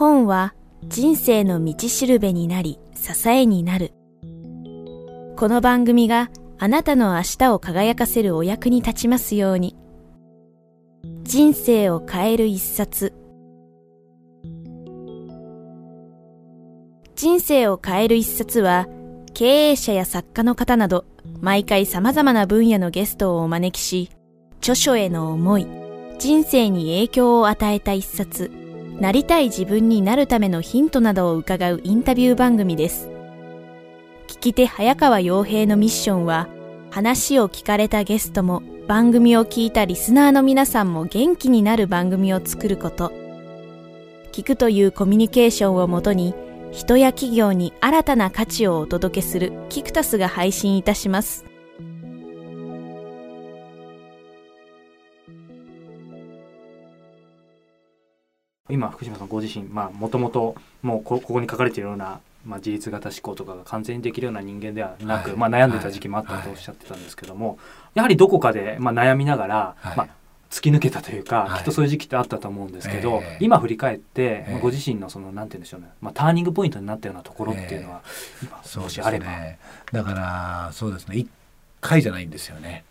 本は人生の道しるべになり支えになる。この番組があなたの明日を輝かせるお役に立ちますように。人生を変える一冊。人生を変える一冊は、経営者や作家の方など、毎回様々な分野のゲストをお招きし、著書への思い、人生に影響を与えた一冊、なりたい自分になるためのヒントなどを伺うインタビュー番組です。聞き手早川洋平のミッションは、話を聞かれたゲストも番組を聞いたリスナーの皆さんも元気になる番組を作ること。聞くというコミュニケーションをもとに、人や企業に新たな価値をお届けするキクタスが配信いたします。今福島さんご自身もともともうここに書かれているような、まあ、自立型思考とかが完全にできるような人間ではなく、はい、まあ、悩んでた時期もあったとおっしゃってたんですけども、はい、やはりどこかで、まあ、悩みながら、はい、まあ、突き抜けたというか、きっとそういう時期ってあったと思うんですけど、えー、今振り返って、えー、ご自身のそのなんて言うんでしょうね、まあ、ターニングポイントになったようなところっていうのは、えー、今もしあれば、ね、だからそうですね。一回じゃないんですよね。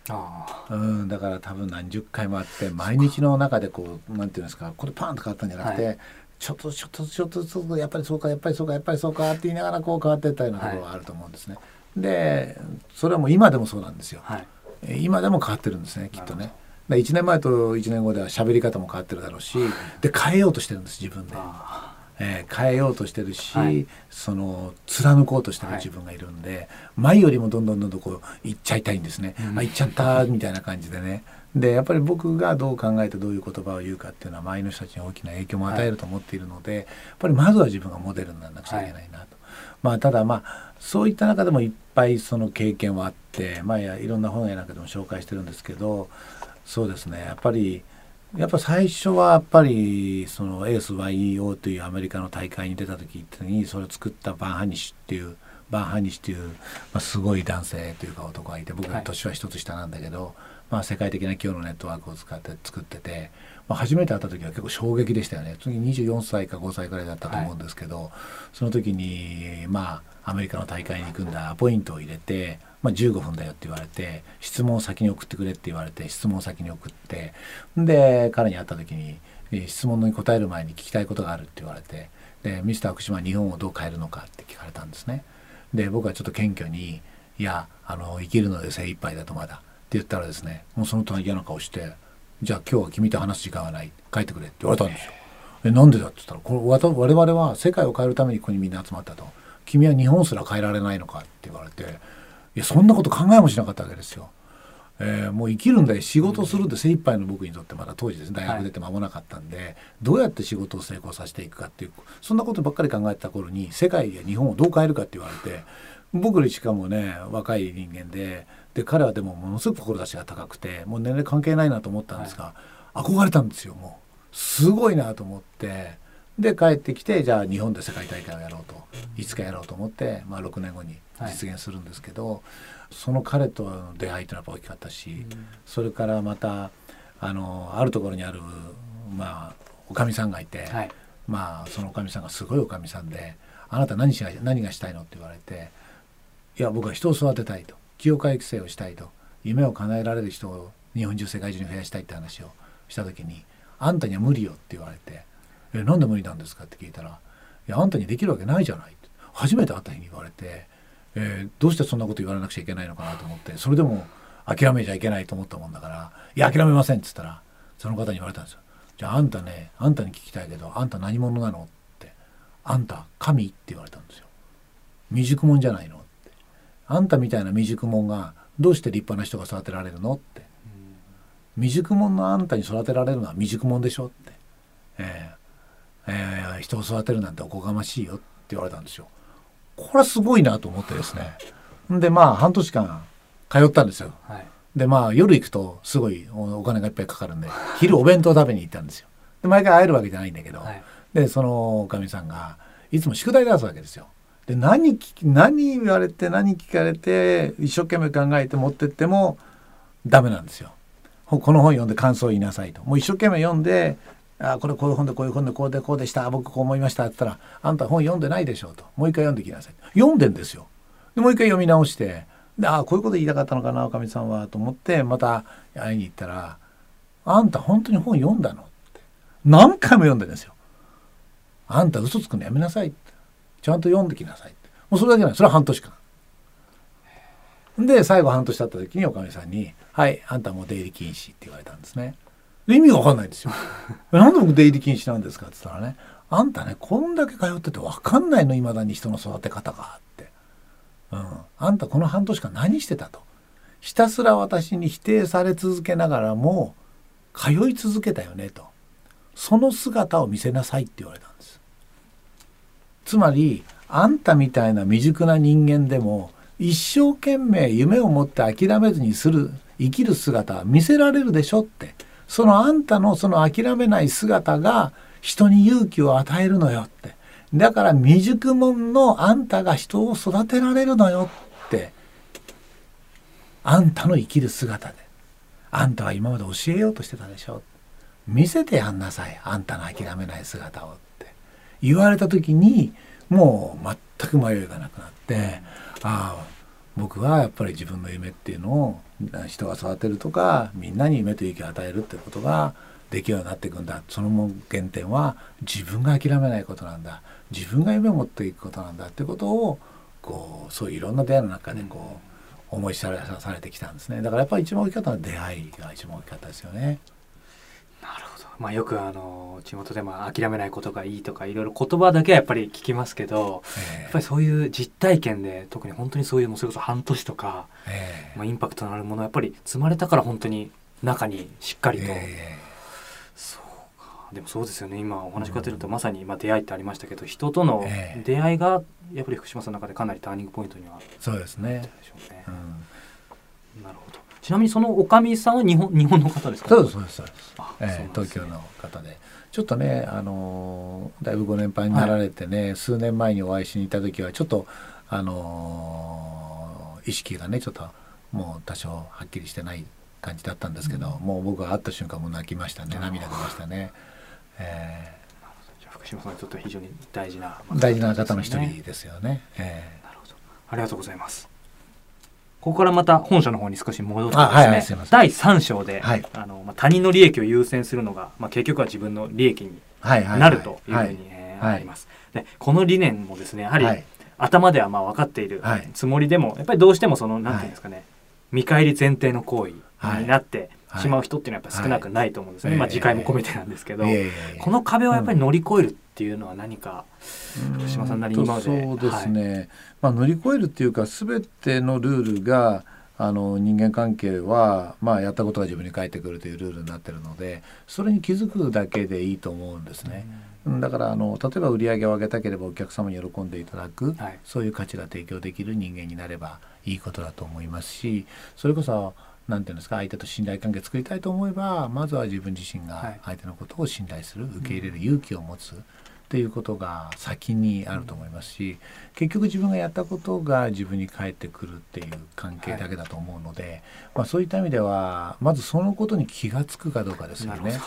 うん、だから多分何十回もあって毎日の中でこうなんていうんですかこれパンと変わったんじゃなくて、はい、ちょっとちょっとちょっとずつやっぱりそうかやっぱりそうかやっぱりそうかって言いながらこう変わっていったようなところがあると思うんですね。はい、でそれはもう今でもそうなんですよ。はい、今でも変わってるんですねきっとね。1年前と1年後では喋り方も変わってるだろうしで変えようとしてるんです自分で。えー、変えようとしてるし、はい、その貫こうとしてる自分がいるんで、はい、前よりもどんどんどんどんこう行っちゃいたいんですね、うん、あ行っちゃったみたいな感じでね。でやっぱり僕がどう考えてどういう言葉を言うかっていうのは周りの人たちに大きな影響も与えると思っているので、はい、やっぱりまずは自分がモデルにならなくちゃいけないなと。まあ、ただまあそういった中でもいっぱいその経験はあって、まあ、いろんな本やなんかでも紹介してるんですけどそうですね。やっぱりやっぱ最初はやっぱりそのエース YEO というアメリカの大会に出た時にそれを作ったバン・ハニシュっていうバン・ハニシュっていう、まあ、すごい男性というか男がいて僕は年は一つ下なんだけど、はい、まあ、世界的な今日のネットワークを使って作ってて、まあ、初めて会った時は結構衝撃でしたよね。次24歳か5歳くらいだったと思うんですけど、はい、その時にまあアメリカの大会に行くんだアポイントを入れてまあ、15分だよって言われて質問を先に送ってくれって言われて質問を先に送ってで彼に会った時に質問に答える前に聞きたいことがあるって言われてでミスター福島は日本をどう変えるのかって聞かれたんですね。で僕はちょっと謙虚に「いやあの生きるので精一杯だとまだ」って言ったらですねもうその時嫌な顔して「じゃあ今日は君と話す時間はない帰ってくれ」って言われたんですよ。えなんでだって言ったらこれ我々は世界を変えるためにここにみんな集まったと。君は日本すら変えられないのかって言われていやそんなこと考えもしなかったわけですよ。えー、もう生きるんだよ。仕事をするって精一杯の僕にとってまだ当時ですね。大学出て間もなかったんで、はい、どうやって仕事を成功させていくかっていうそんなことばっかり考えてた頃に世界や日本をどう変えるかって言われて僕しかもね若い人間でで彼はでもものすごく志が高くてもう年齢関係ないなと思ったんですが、はい、憧れたんですよもう。すごいなと思ってで帰ってきてじゃあ日本で世界大会をやろうといつかやろうと思って、まあ、6年後に実現するんですけど、はい、その彼との出会いというのは大きかったし、うん、それからまたあのあるところにあるまあおかみさんがいて、はい、まあそのおかみさんがすごいおかみさんで「あなた何し何がしたいの?」って言われて「いや僕は人を育てたい」と「清川育成をしたい」と「夢を叶えられる人を日本中世界中に増やしたい」って話をした時に「あんたには無理よ」って言われて「えなんで無理なんですか?」って聞いたら「いやあんたにできるわけないじゃない」初めて会った日に言われてえー、どうしてそんなこと言われなくちゃいけないのかなと思ってそれでも諦めちゃいけないと思ったもんだから「いや諦めません」っつったらその方に言われたんですよ「じゃああんたねあんたに聞きたいけどあんた何者なの?」って「あんた神?」って言われたんですよ「未熟者じゃないの?」って「あんたみたいな未熟者がどうして立派な人が育てられるの?」って「未熟者のあんたに育てられるのは未熟者でしょ」って、えーえー、人を育てるなんておこがましいよって言われたんですよ。これはすごいなと思ってですね。でまあ半年間通ったんですよ、はい、でまあ夜行くとすごいお金がいっぱいかかるんで昼お弁当食べに行ったんですよ。で毎回会えるわけじゃないんだけど、はい、でそのおかみさんがいつも宿題出すわけですよ。で何何言われて何聞かれて一生懸命考えて持ってってもダメなんですよ。この本読んで感想を言いなさいと。もう一生懸命読んであこれこういう本でこういう本でこうでこうでした僕こう思いましたって言ったら「あんた本読んでないでしょ」と「もう一回読んできなさい」読んでんですよ。でもう一回読み直してであこういうこと言いたかったのかなおかみさんはと思ってまた会いに行ったら「あんた本当に本読んだの?」って何回も読んでんですよ。あんた嘘つくのやめなさいってちゃんと読んできなさいってもうそれだけないそれは半年間。で最後半年経った時におかみさんに「はいあんたもう出入り禁止」って言われたんですね。意味が分かんないですよ。なんで僕出入り禁止なんですかって言ったらね「あんたねこんだけ通ってて分かんないのいまだに人の育て方が」って、うん、あんたこの半年間何してたと。ひたすら私に否定され続けながらも通い続けたよねと。その姿を見せなさいって言われたんです。つまりあんたみたいな未熟な人間でも一生懸命夢を持って諦めずにする生きる姿は見せられるでしょって。そのあんたのその諦めない姿が人に勇気を与えるのよって。だから未熟者のあんたが人を育てられるのよって。あんたの生きる姿で。あんたは今まで教えようとしてたでしょ。見せてやんなさい。あんたの諦めない姿をって。言われた時にもう全く迷いがなくなってああ僕はやっぱり自分の夢っていうのを人が育てるとかみんなに夢と勇気を与えるってことができるようになっていくんだ。その原点は自分が諦めないことなんだ。自分が夢を持っていくことなんだ。ってことをこうそういういろんな出会いの中でこう思い知らされてきたんですね。だからやっぱり一番大きかったのは出会いが一番大きかったですよね。まあ、よくあの地元でも諦めないことがいいとかいろいろ言葉だけはやっぱり聞きますけど、えー、やっぱりそういう実体験で特に本当にそういうもそれこそ半年とか、えー、まあ、インパクトのあるものやっぱり積まれたから本当に中にしっかりと、えー、そうか。でもそうですよね。今お話し伺ってると、まさに今出会いってありましたけど人との出会いがやっぱり福島さんの中でかなりターニングポイントにはそうですね。ね。うん、なるほどちなみにそのおかみさんは日本日本の方ですか？そうですそうですそうです。えー、東京の方で。ちょっとねあのー、だいぶご年配になられてね、はい、数年前にお会いしに行った時はちょっとあのー、意識がねちょっともう多少はっきりしてない感じだったんですけど、うん、もう僕が会った瞬間も泣きましたね涙出ましたね。えー、福島さんにとっては非常に大事な、大事な方の一人ですよね。えー、なるほどありがとうございます。ここからまた本書の方に少し戻ってですね、はい、第3章で、はい、あのまあ、他人の利益を優先するのが、まあ、結局は自分の利益になるというふうに、あります。でこの理念もですねやはり、頭ではまあ分かっているつもりでも、やっぱりどうしてもそのなんていうんですかね、見返り前提の行為になって、しまう人っていうのはやっぱ少なくないと思うんですね、はい、まあ次回も込めてなんですけど、この壁をやっぱり乗り越えるっていうのは何か、福島さんなりにそうですね、はい、まあ、乗り越えるっていうか全てのルールがあの人間関係は、まあ、やったことが自分に返ってくるというルールになってるのでそれに気づくだけでいいと思うんですね。うん、だからあの例えば売り上げを上げたければお客様に喜んでいただく、はい、そういう価値が提供できる人間になればいいことだと思いますしそれこそ何て言うんですか相手と信頼関係作りたいと思えばまずは自分自身が相手のことを信頼する、受け入れる勇気を持つ。っていうことが先にあると思いますし結局自分がやったことが自分に返ってくるっていう関係だけだと思うので、はい、まあ、そういった意味ではまずそのことに気が付くかどうかですよね。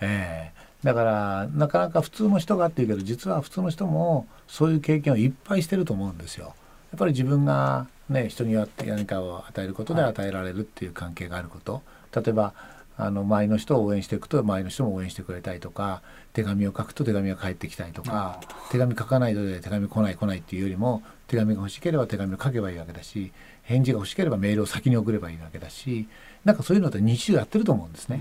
えー、だからなかなか普通の人がっていうけど実は普通の人もそういう経験をいっぱいしてると思うんですよ。やっぱり自分がね、人に何かを与えることで与えられるっていう関係があること、はい、例えばあの周りの人を応援していくと周りの人も応援してくれたりとか手紙を書くと手紙が返ってきたりとか手紙書かないとで手紙来ない来ないっていうよりも手紙が欲しければ手紙を書けばいいわけだし返事が欲しければメールを先に送ればいいわけだしなんかそういうのって日常やってると思うんですね。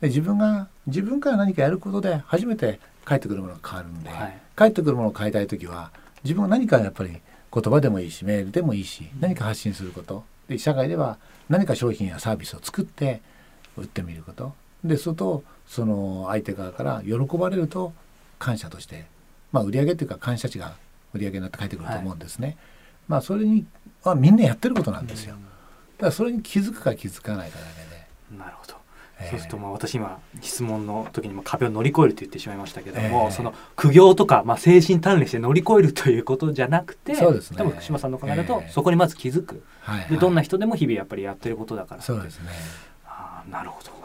で自分が自分から何かやることで初めて返ってくるものが変わるんで、はい、返ってくるものを変えたい時は自分が何かやっぱり言葉でもいいしメールでもいいし何か発信すること。で社会では何か商品やサービスを作って売ってみること。でそとその相手側から喜ばれると感謝としてまあ売り上げっていうか感謝値が売り上げになって返ってくると思うんですね。はい、まあそれにはみんなやってることなんですよ。だからそれに気づくか気づかないかだけで。なるほど。そうするとまあ私今質問の時にも壁を乗り越えると言ってしまいましたけども、えー、その苦行とかまあ精神鍛錬して乗り越えるということじゃなくてそうです、ね、多分福島さんの考えだと、そこにまず気づく、はい。はい、でどんな人でも日々やっぱりやってることだから。そうですね。あなるほど。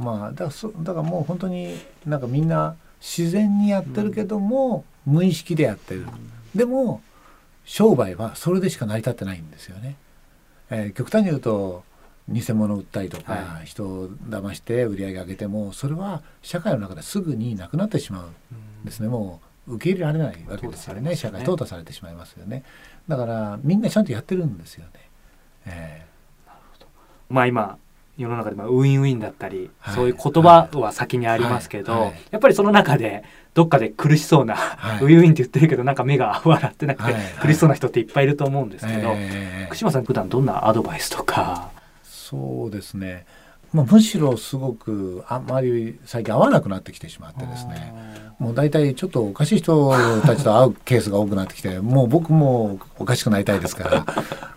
まあだからだからもう本当になんかみんな自然にやってるけども、うん、無意識でやってる、うん、でも商売はそれでしか成り立ってないんですよね。えー、極端に言うと偽物売ったりとか、はい、人を騙して売り上げ上げてもそれは社会の中ですぐになくなってしまうんですね、うん、もう受け入れられないわけですよね、ね、社会淘汰されてしまいますよね。だからみんなちゃんとやってるんですよね。えまあ今世の中でまあウィンウィンだったり、はい、そういう言葉は先にありますけど、はい。はい、やっぱりその中でどっかで苦しそうな、ウィンウィンって言ってるけどなんか目が 笑ってなくて、苦しそうな人っていっぱいいると思うんですけど、福島さん普段どんなアドバイスとか？そうですねまあ、むしろすごくあんまり最近会わなくなってきてしまってですね。もう大体ちょっとおかしい人たちと会うケースが多くなってきてもう僕もおかしくなりたいですから。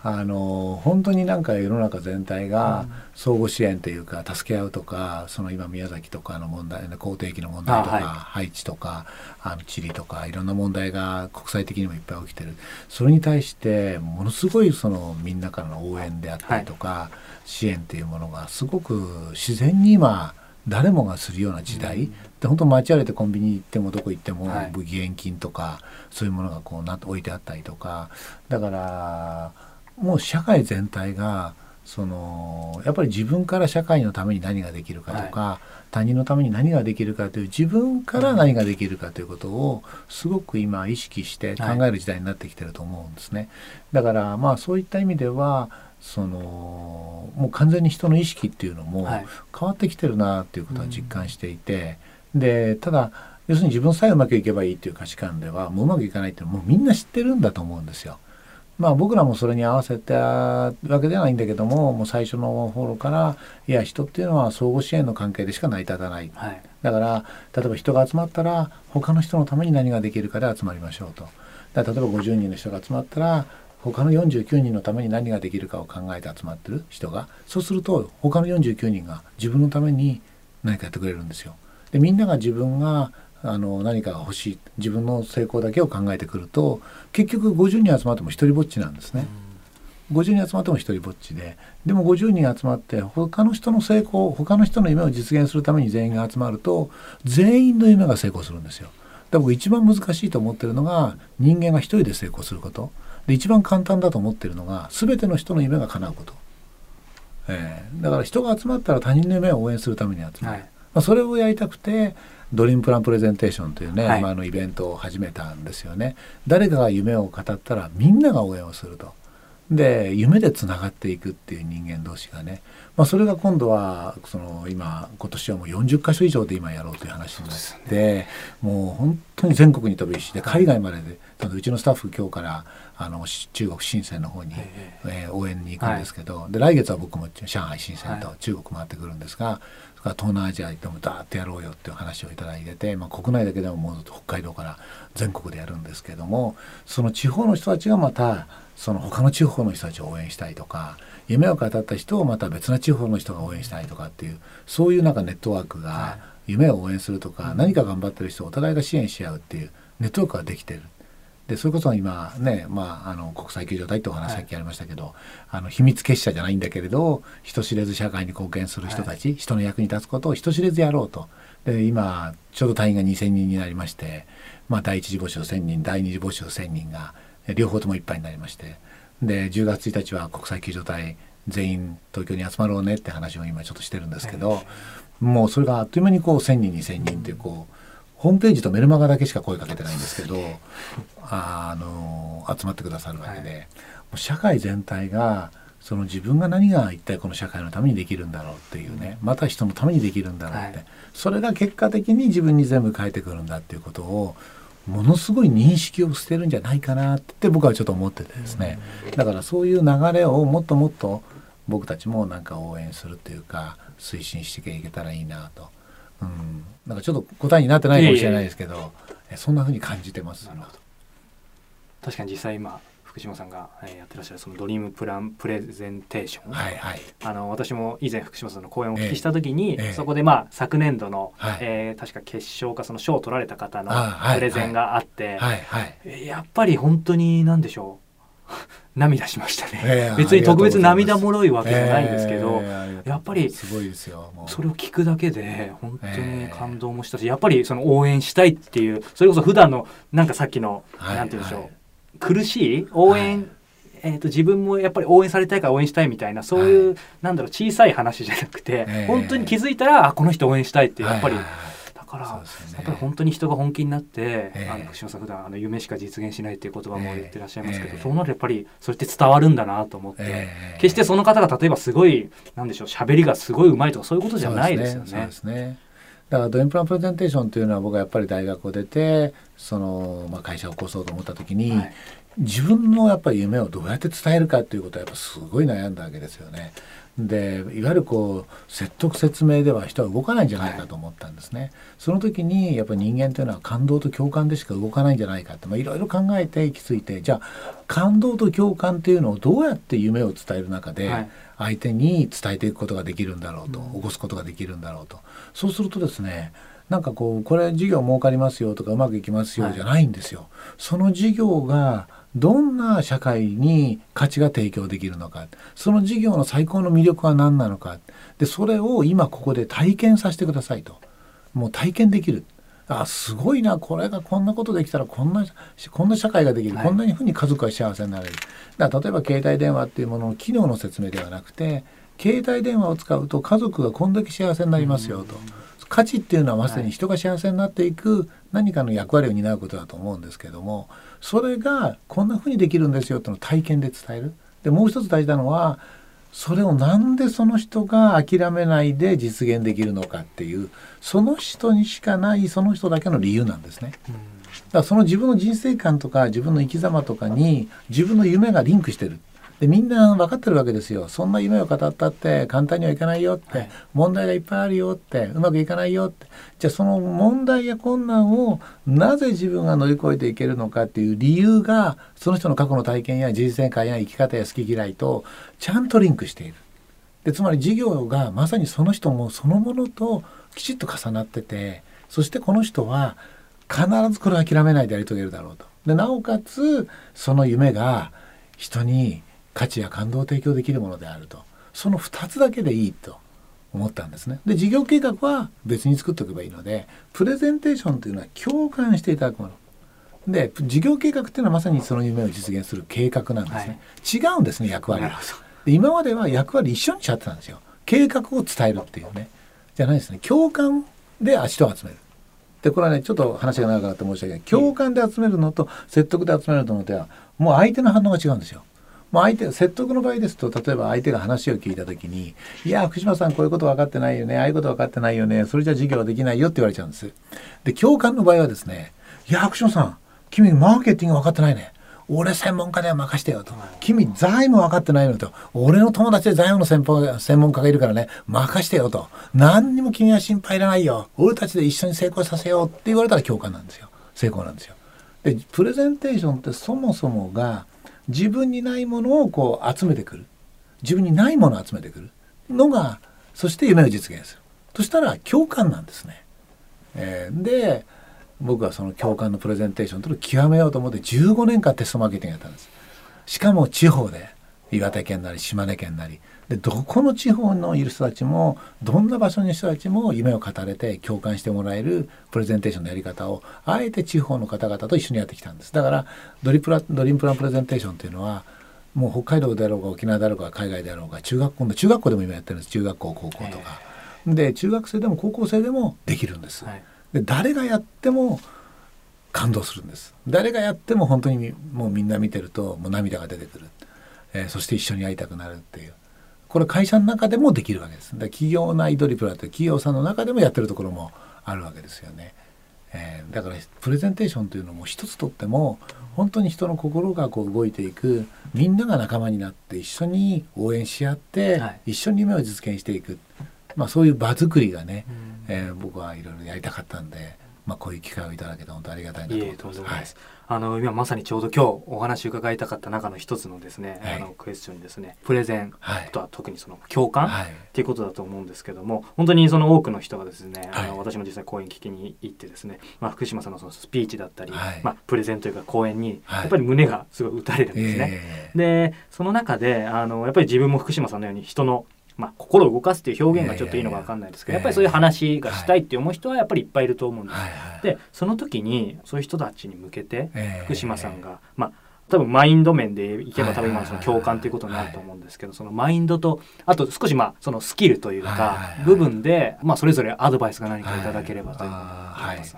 あの本当になんか世の中全体が相互支援というか助け合うとかその今宮崎とかの問題口蹄疫の問題とか、はい、ハイチとかあのチリとかいろんな問題が国際的にもいっぱい起きてる。それに対してものすごいそのみんなからの応援であったりとか、はい。支援っていうものがすごく自然に今誰もがするような時代、うん、で本当街歩いてコンビニ行ってもどこ行っても義援金とか、そういうものがこうな置いてあったりとか。だからもう社会全体がそのやっぱり自分から社会のために何ができるかとか、はい、他人のために何ができるかという自分から何ができるかということをすごく今意識して考える時代になってきてると思うんですね。はい、だからまあそういった意味ではそのもう完全に人の意識っていうのも変わってきてるなっていうことは実感していて、うん、でただ要するに自分さえうまくいけばいいっていう価値観ではもううまくいかないっていうのはもうみんな知ってるんだと思うんですよ。まあ僕らもそれに合わせたわけではないんだけどももう最初の頃からいや人っていうのは相互支援の関係でしか成り立たない、はい、だから例えば人が集まったら他の人のために何ができるかで集まりましょうと。だ例えば50人の人が集まったら他の49人のために何ができるかを考えて集まってる人がそうすると他の49人が自分のために何かやってくれるんですよ。でみんなが自分があの何かが欲しい自分の成功だけを考えてくると結局50人集まっても一人ぼっちなんですね。50人集まっても一人ぼっちででも50人集まって他の人の成功他の人の夢を実現するために全員が集まると全員の夢が成功するんですよ。で僕一番難しいと思ってるのが人間が一人で成功すること。で一番簡単だと思ってるのが全ての人の夢が叶うこと、えー、だから人が集まったら他人の夢を応援するために集まる、はい、まあ、それをやりたくてドリームプランプレゼンテーションというね、はい、まあ、のイベントを始めたんですよね。誰かが夢を語ったらみんなが応援をすると。で夢でつながっていくっていう人間同士がね、まあ、それが今度はその今今年はもう40か所以上で今やろうという話になって、ね、もう本当に全国に飛び石で海外まででうちのスタッフ今日からあの中国深センの方に、えー、応援に行くんですけど、はい、で来月は僕も上海深センと中国回ってくるんですが、はい、東南アジア行ってもダーッとやろうよっていう話をいただいてて、まあ、国内だけでももう北海道から全国でやるんですけどもその地方の人たちがまたその他の地方の人たちを応援したいとか夢を語った人をまた別な地方の人が応援したいとかっていうそういうなんかネットワークが夢を応援するとか、何か頑張ってる人をお互いが支援し合うっていうネットワークができてる。でそれこそ今ね、まあ、あの国際救助隊ってお話さっきありましたけど、はい、あの秘密結社じゃないんだけれど人知れず社会に貢献する人たち、はい、人の役に立つことを人知れずやろうと。で今ちょうど隊員が2,000人になりまして、まあ、第一次募集1,000人第二次募集1,000人が両方ともいっぱいになりまして。で10月1日は国際救助隊全員東京に集まろうねって話を今ちょっとしてるんですけど、はい、もうそれがあっという間にこう1,000人2,000人ってこう。ホームページとメルマガだけしか声かけてないんですけどあの集まってくださるわけで、はい、社会全体がその自分が何が一体この社会のためにできるんだろうっていうねまた人のためにできるんだろうって、はい、それが結果的に自分に全部返ってくるんだっていうことをものすごい認識を捨てるんじゃないかなって僕はちょっと思っててですね。だからそういう流れをもっともっと僕たちもなんか応援するっていうか推進していけたらいいなと。うん、なんかちょっと答えになってないかもしれないですけど、えそんなふうに感じてます。確かに実際今福島さんが、えやってらっしゃるそのドリームプランプレゼンテーション、はいはい、あの私も以前福島さんの講演をお聞きした時に、えー、そこでまあ昨年度の、はい、えー、確か決勝かその賞を取られた方のプレゼンがあって、はいはい、やっぱり本当に何でしょう？涙しましたね、えー、別に特別涙もろいわけじゃないんですけど、えー、やっぱりすごいですよそれを聞くだけで本当に感動もしたし、やっぱりその応援したいっていうそれこそ普段のなんかさっきの、はい、なんて言うんでしょう、はい、苦しい応援、はい。えーと、自分もやっぱり応援されたいから応援したいみたいなそういう、はい、なんだろう小さい話じゃなくて、えー、本当に気づいたらあこの人応援したいってやっぱり、はいはいから、ね、やっぱり本当に人が本気になって、えー、あの福島さん普段あの夢しか実現しないっていう言葉も言ってらっしゃいますけど、えー、そうなるとやっぱりそれって伝わるんだなと思って、えー、決してその方が例えばすごいなんでしょう喋りがすごいうまいとかそういうことじゃないですよね。そうですね。だからドインプランプレゼンテーションというのは僕はやっぱり大学を出てその、まあ、会社を起こそうと思った時に、はい、自分のやっぱり夢をどうやって伝えるかということはやっぱすごい悩んだわけですよね。でいわゆるこう説得説明では人は動かないんじゃないかと思ったんですね、はい、その時にやっぱり人間というのは感動と共感でしか動かないんじゃないかっていろいろ考えて行き着いてじゃあ感動と共感っていうのをどうやって夢を伝える中で相手に伝えていくことができるんだろうと、起こすことができるんだろうと。そうするとですねなんかこうこれ事業儲かりますよとかうまくいきますよじゃないんですよ。はい、その事業がどんな社会に価値が提供できるのか。その事業の最高の魅力は何なのか。でそれを今ここで体験させてくださいと。もう体験できる。あすごいな。これがこんなことできたらこんなこんな社会ができる、はい、こんなふうに家族が幸せになれる。だから例えば携帯電話っていうものの機能の説明ではなくて携帯電話を使うと家族がこんだけ幸せになりますよと。価値っていうのはまさに人が幸せになっていく何かの役割を担うことだと思うんですけどもそれがこんなふうにできるんですよってのを体験で伝える。でもう一つ大事なのはそれをなんでその人が諦めないで実現できるのかっていうその人にしかないその人だけの理由なんですね。だからその自分の人生観とか自分の生き様とかに自分の夢がリンクしてる。でみんな分かってるわけですよそんな夢を語ったって簡単にはいかないよって、はい、問題がいっぱいあるよってうまくいかないよってじゃあその問題や困難をなぜ自分が乗り越えていけるのかっていう理由がその人の過去の体験や人生観や生き方や好き嫌いとちゃんとリンクしている。でつまり事業がまさにその人もそのものときちっと重なっててそしてこの人は必ずこれを諦めないでやり遂げるだろうと。でなおかつその夢が人に価値や感動を提供できるものであるとその2つだけでいいと思ったんですね。で事業計画は別に作っておけばいいのでプレゼンテーションというのは共感していただくもの。で事業計画っていうのはまさにその夢を実現する計画なんですね。はい、違うんですね役割が。で今までは役割一緒にしちゃってたんですよ。計画を伝えるっていうね。じゃないですね。共感で人を集める。でこれはねちょっと話が長くなって申し訳ない共感で集めるのと説得で集めるのではもう相手の反応が違うんですよ。まあ、相手説得の場合ですと例えば相手が話を聞いた時に「いや福島さんこういうこと分かってないよねああいうこと分かってないよねそれじゃ授業はできないよ」って言われちゃうんです。で共感の場合はですね「いや福島さん君マーケティング分かってないね」俺専門家では任してよと。君財務分かってないのと。俺の友達で財務の専門専門家がいるからね、任してよと。何にも君は心配いらないよ。俺たちで一緒に成功させようって言われたら共感なんですよ。成功なんですよ。で、プレゼンテーションってそもそもが自分にないものをこう集めてくる自分にないものを集めてくるのがそして夢を実現するとしたら共感なんですね。えー、で僕はその共感のプレゼンテーションとのを極めようと思って15年間テストマーケティングやったんです。しかも地方で岩手県なり島根県なりでどこの地方のいる人たちもどんな場所に人たちも夢を語れて共感してもらえるプレゼンテーションのやり方をあえて地方の方々と一緒にやってきたんです。だからドリプラドリームプランプレゼンテーションというのはもう北海道であろうが沖縄であろうが海外であろうが中学校の中学校でも今やってるんです。中学校高校とか。で中学生でも高校生でもできるんです。で誰がやっても感動するんです。誰がやっても本当にもうみんな見てるともう涙が出てくる、えー、そして一緒に会いたくなるっていうこれ会社の中でもできるわけです。で企業内ドリプラって企業さんの中でもやってるところもあるわけですよね。えー、だからプレゼンテーションというのも一つとっても本当に人の心がこう動いていくみんなが仲間になって一緒に応援し合って、はい、一緒に夢を実現していく、まあ、そういう場作りがね、うん、えー、僕はいろいろやりたかったんでまあ、こういう機会をいただけて本当ありがたいなと思ってます。いはい。あの今まさにちょうど今日お話伺いたかった中の一つのですね、はい、あのクエスチョンにですねプレゼンとは特にその共感、はい、っていうことだと思うんですけども本当にその多くの人がですね、はい、あの私も実際講演聞きに行ってですね、まあ、福島さんのそのスピーチだったり、まあ、プレゼンというか講演にやっぱり胸がすごい打たれるんですね。でその中であのやっぱり自分も福島さんのように人のまあ、心を動かすっていう表現がちょっといいのか分かんないですけど、やっぱりそういう話がしたいって思う人はやっぱりいっぱいいると思うんです。でその時にそういう人たちに向けて福島さんが、まあ多分マインド面でいけば多分今のその共感ということになると思うんですけどそのマインドとあと少しまあそのスキルというか部分でまあそれぞれアドバイスが何かいただければというふうに思います。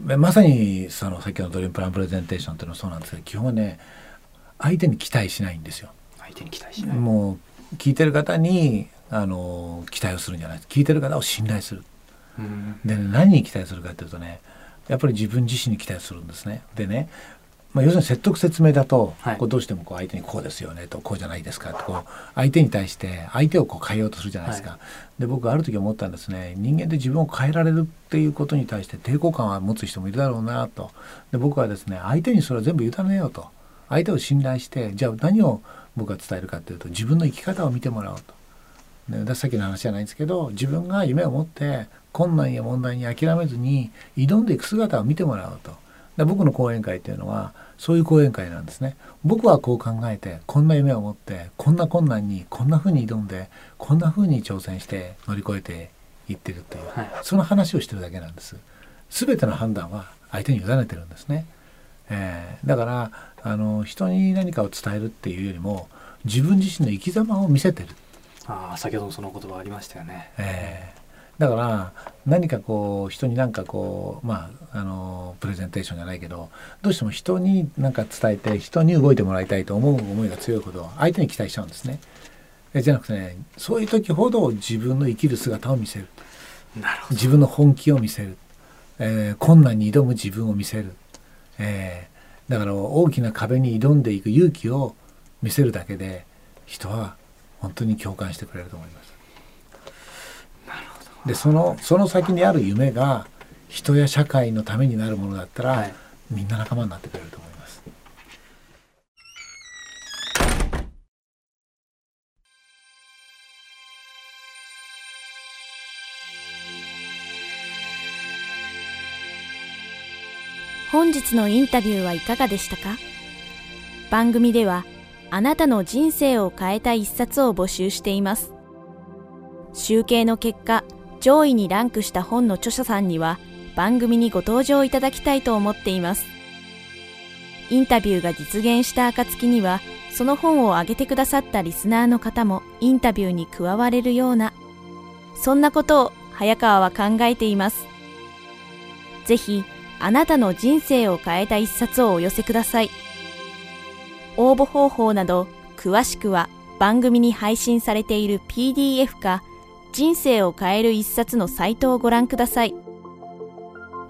まさにその先ほどのドリームプランプレゼンテーションっていうのはそうなんですけど基本はね相手に期待しないんですよ。相手に期待しない。もう聞いてる方にあの期待をするんじゃない聞いてる方を信頼する。うん、で、ね、何に期待するかっていうとねやっぱり自分自身に期待するんですね。でねまあ、要するに説得説明だと、はい、こうどうしてもこう相手にこうですよねとこうじゃないですかとこう相手に対して相手をこう変えようとするじゃないですか。はい、で僕ある時思ったんですね。人間で自分を変えられるっていうことに対して抵抗感は持つ人もいるだろうなと。で僕はですね相手にそれを全部委ねようと。相手を信頼してじゃあ何を僕が伝えるかっていうと自分の生き方を見てもらおうと。でさっきの話じゃないんですけど自分が夢を持って困難や問題に諦めずに挑んでいく姿を見てもらおうと。で僕の講演会っていうのはそういう講演会なんですね。僕はこう考えてこんな夢を持ってこんな困難にこんな風に挑んでこんな風に挑戦して乗り越えていってるっていう、はい、その話をしてるだけなんです。全ての判断は相手に委ねてるんですね。えー、だからあの人に何かを伝えるっていうよりも自分自身の生き様を見せてる。ああ先ほどもその言葉ありましたよね。えー、だから何かこう人に何かこうまああのプレゼンテーションじゃないけどどうしても人に何か伝えて人に動いてもらいたいと思う思いが強いほど相手に期待しちゃうんですね。えじゃなくてねそういう時ほど自分の生きる姿を見せるなるほど自分の本気を見せる、えー、困難に挑む自分を見せる、えー、だから大きな壁に挑んでいく勇気を見せるだけで人は本当に共感してくれると思います。でそのその先にある夢が人や社会のためになるものだったら、はい、みんな仲間になってくれると思い本日のインタビューはいかがでしたか？番組ではあなたの人生を変えた一冊を募集しています。集計の結果、上位にランクした本の著者さんには番組にご登場いただきたいと思っています。インタビューが実現した暁には、その本を挙げてくださったリスナーの方もインタビューに加われるような、そんなことを早川は考えています。ぜひ、あなたの人生を変えた一冊をお寄せください。応募方法など詳しくは番組に配信されている PDF か人生を変える一冊のサイトをご覧ください。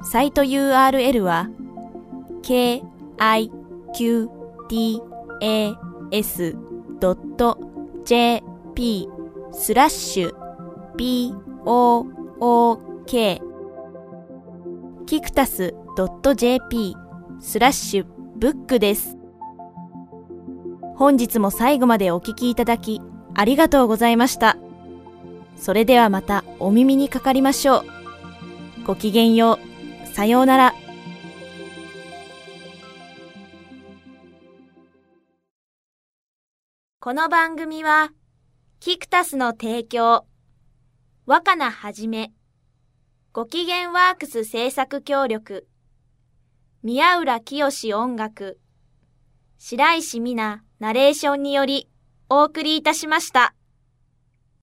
サイト URL は kiqtas.jp スラッシュ book キクタス .jp スラッシュブックです。本日も最後までお聞きいただき、ありがとうございました。それではまたお耳にかかりましょう。ごきげんよう。さようなら。この番組は、キクタスの提供、若菜はじめ、ご機嫌ワークス制作協力、宮浦清音楽、白石美奈ナレーションによりお送りいたしました。